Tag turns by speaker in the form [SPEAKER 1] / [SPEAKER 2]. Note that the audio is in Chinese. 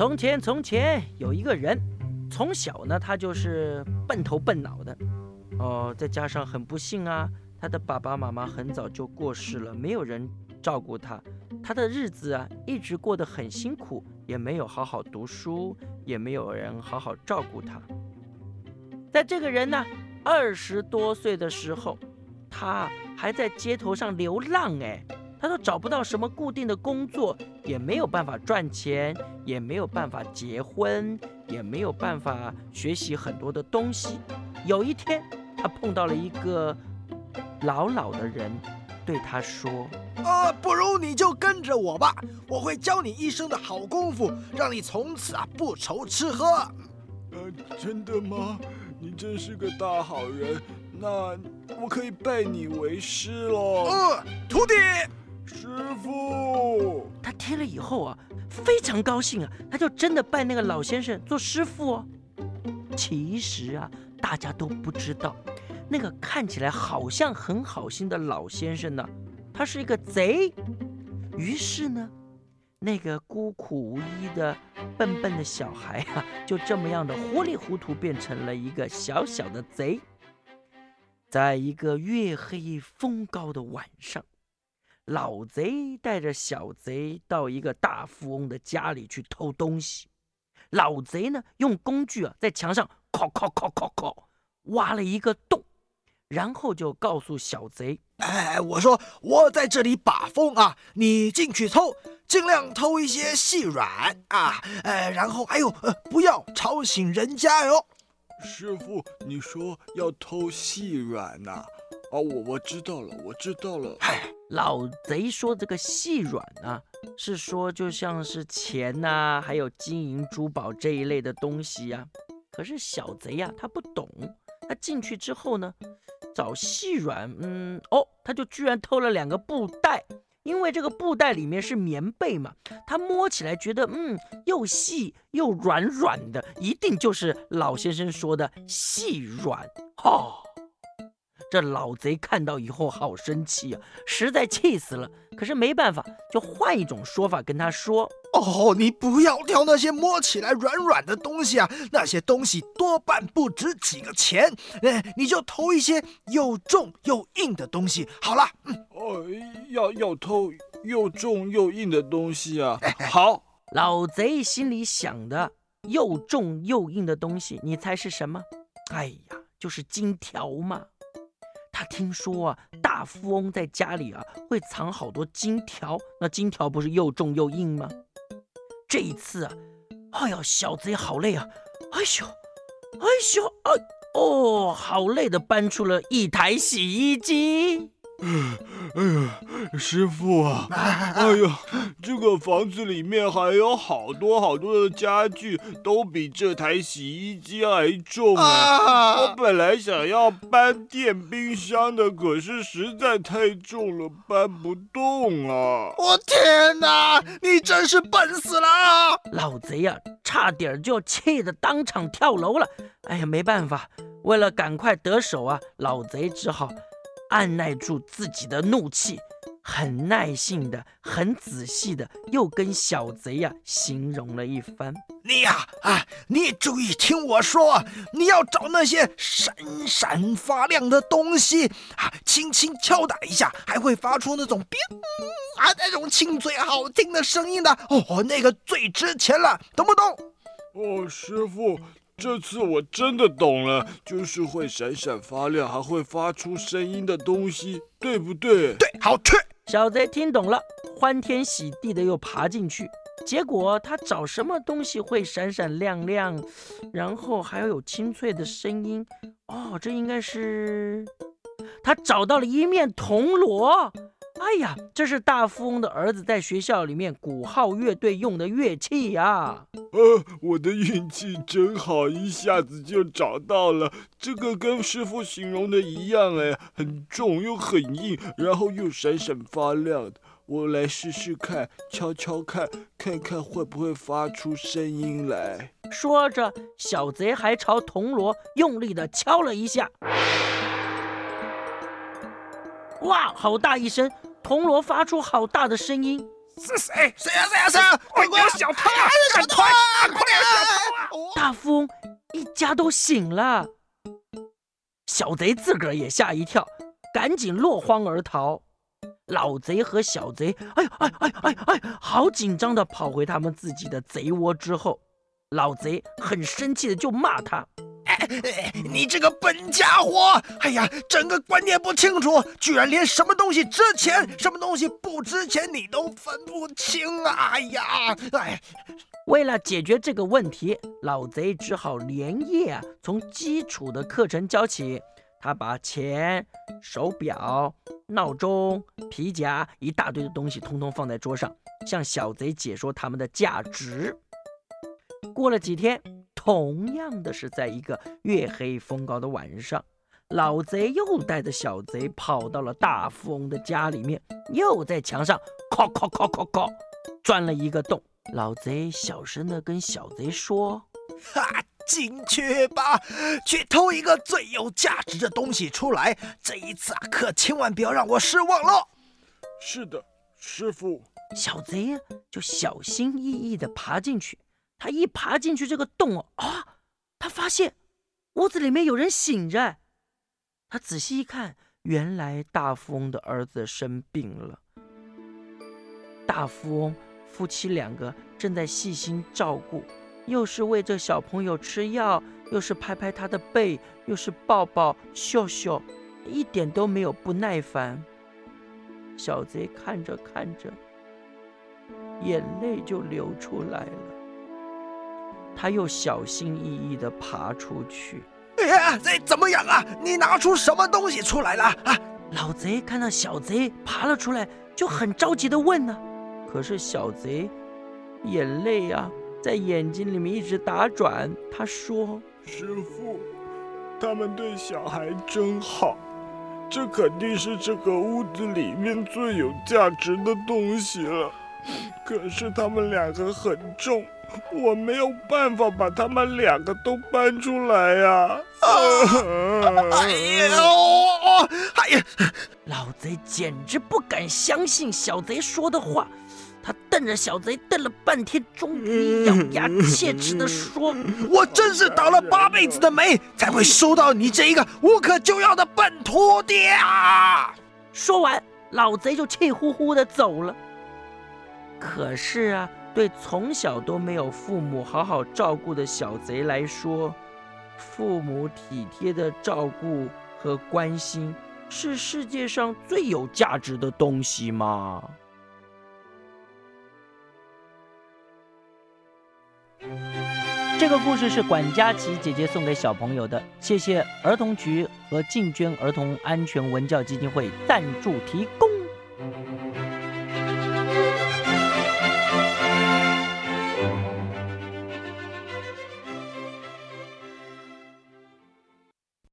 [SPEAKER 1] 从前，从前有一个人，从小呢，他就是笨头笨脑的，哦，再加上很不幸啊，他的爸爸妈妈很早就过世了，没有人照顾他，他的日子啊，一直过得很辛苦，也没有好好读书，也没有人好好照顾他。在这个人呢，二十多岁的时候，他还在街头上流浪，哎。他都找不到什么固定的工作，也没有办法赚钱，也没有办法结婚，也没有办法学习很多的东西。有一天，他碰到了一个老老的人，对他说：“
[SPEAKER 2] 啊，不如你就跟着我吧，我会教你一生的好功夫，让你从此啊不愁吃喝。”
[SPEAKER 3] 呃，真的吗？你真是个大好人，那我可以拜你为师喽。
[SPEAKER 2] 呃，徒弟。
[SPEAKER 3] 师傅，
[SPEAKER 1] 他听了以后啊，非常高兴啊，他就真的拜那个老先生做师傅哦。其实啊，大家都不知道，那个看起来好像很好心的老先生呢，他是一个贼。于是呢，那个孤苦无依的笨笨的小孩啊，就这么样的糊里糊涂变成了一个小小的贼。在一个月黑风高的晚上。老贼带着小贼到一个大富翁的家里去偷东西。老贼呢，用工具啊，在墙上敲敲敲敲敲，挖了一个洞，然后就告诉小贼：“
[SPEAKER 2] 哎，我说我在这里把风啊，你进去偷，尽量偷一些细软啊，哎，然后还有，呃，不要吵醒人家哟。”
[SPEAKER 3] 师傅，你说要偷细软呐？哦，我我知道了，我知道了。
[SPEAKER 1] 嗨。老贼说：“这个细软呢，是说就像是钱呐，还有金银珠宝这一类的东西呀。可是小贼呀，他不懂。他进去之后呢，找细软，嗯，哦，他就居然偷了两个布袋，因为这个布袋里面是棉被嘛。他摸起来觉得，嗯，又细又软软的，一定就是老先生说的细软。哈。”这老贼看到以后好生气啊，实在气死了。可是没办法，就换一种说法跟他说：“
[SPEAKER 2] 哦，你不要挑那些摸起来软软的东西啊，那些东西多半不值几个钱。哎，你就偷一些又重又硬的东西好了。”
[SPEAKER 3] 嗯哦，要要偷又重又硬的东西啊。好，
[SPEAKER 1] 老贼心里想的又重又硬的东西，你猜是什么？哎呀，就是金条嘛。他听说啊，大富翁在家里啊会藏好多金条，那金条不是又重又硬吗？这一次啊，哎呀，小子也好累啊！哎呦，哎呦，哎，哦，好累的搬出了一台洗衣机。
[SPEAKER 3] 哎呀，师傅啊！哎呀，这个房子里面还有好多好多的家具，都比这台洗衣机还重啊！我本来想要搬电冰箱的，可是实在太重了，搬不动啊！
[SPEAKER 2] 我天哪，你真是笨死了！
[SPEAKER 1] 老贼呀，差点就气得当场跳楼了。哎呀，没办法，为了赶快得手啊，老贼只好。按耐住自己的怒气，很耐性的、很仔细的，又跟小贼呀形容了一番。
[SPEAKER 2] 你呀，啊，你注意听我说，你要找那些闪闪发亮的东西啊，轻轻敲打一下，还会发出那种“冰”啊那种清脆好听的声音的。哦，那个最值钱了，懂不懂？
[SPEAKER 3] 哦，师傅。这次我真的懂了，就是会闪闪发亮，还会发出声音的东西，对不对？
[SPEAKER 2] 对，好吃。
[SPEAKER 1] 小贼听懂了，欢天喜地的又爬进去。结果他找什么东西会闪闪亮亮，然后还要有清脆的声音？哦，这应该是他找到了一面铜锣。哎呀，这是大富翁的儿子在学校里面鼓号乐队用的乐器呀！
[SPEAKER 3] 呃，我的运气真好，一下子就找到了。这个跟师傅形容的一样，哎，很重又很硬，然后又闪闪发亮的。我来试试看，敲敲看，看看会不会发出声音来。
[SPEAKER 1] 说着，小贼还朝铜锣用力的敲了一下。哇，好大一声！铜锣发出好大的声音，
[SPEAKER 2] 是谁？谁呀？谁呀？谁呀？
[SPEAKER 3] 快快小偷啊！
[SPEAKER 2] 快快快点，小偷啊！
[SPEAKER 1] 大富翁一家都醒了，小贼自个儿也吓一跳，赶紧落荒而逃。老贼和小贼，哎呀哎哎哎哎，好紧张的跑回他们自己的贼窝之后，老贼很生气的就骂他。
[SPEAKER 2] 你这个笨家伙！哎呀，整个观念不清楚，居然连什么东西值钱，什么东西不值钱你都分不清啊！哎呀，哎，
[SPEAKER 1] 为了解决这个问题，老贼只好连夜啊从基础的课程教起。他把钱、手表、闹钟、皮夹一大堆的东西，通通放在桌上，向小贼解说他们的价值。过了几天。同样的是，在一个月黑风高的晚上，老贼又带着小贼跑到了大富翁的家里面，又在墙上敲敲敲敲敲，钻了一个洞。老贼小声的跟小贼说：“
[SPEAKER 2] 哈，进去吧，去偷一个最有价值的东西出来。这一次啊，可千万不要让我失望了。”“
[SPEAKER 3] 是的，师傅。”
[SPEAKER 1] 小贼呀，就小心翼翼的爬进去。他一爬进去这个洞啊，他发现屋子里面有人醒着。他仔细一看，原来大富翁的儿子生病了。大富翁夫妻两个正在细心照顾，又是喂着小朋友吃药，又是拍拍他的背，又是抱抱笑笑，一点都没有不耐烦。小贼看着看着，眼泪就流出来了。他又小心翼翼地爬出去。
[SPEAKER 2] 哎呀，这怎么样啊？你拿出什么东西出来了啊？
[SPEAKER 1] 老贼看到小贼爬了出来，就很着急地问呢。可是小贼眼泪啊，在眼睛里面一直打转。他说：“
[SPEAKER 3] 师傅，他们对小孩真好，这肯定是这个屋子里面最有价值的东西了。可是他们两个很重。”我没有办法把他们两个都搬出来呀！
[SPEAKER 2] 啊哎呦，哎呀！
[SPEAKER 1] 老贼简直不敢相信小贼说的话，他瞪着小贼瞪了半天，终于咬牙切齿地说：“
[SPEAKER 2] 我真是倒了八辈子的霉，才会收到你这一个无可救药的笨徒弟啊！”
[SPEAKER 1] 说完，老贼就气呼呼地走了。可是啊。对从小都没有父母好好照顾的小贼来说，父母体贴的照顾和关心是世界上最有价值的东西吗？这个故事是管佳琪姐姐送给小朋友的，谢谢儿童局和静娟儿童安全文教基金会赞助提供。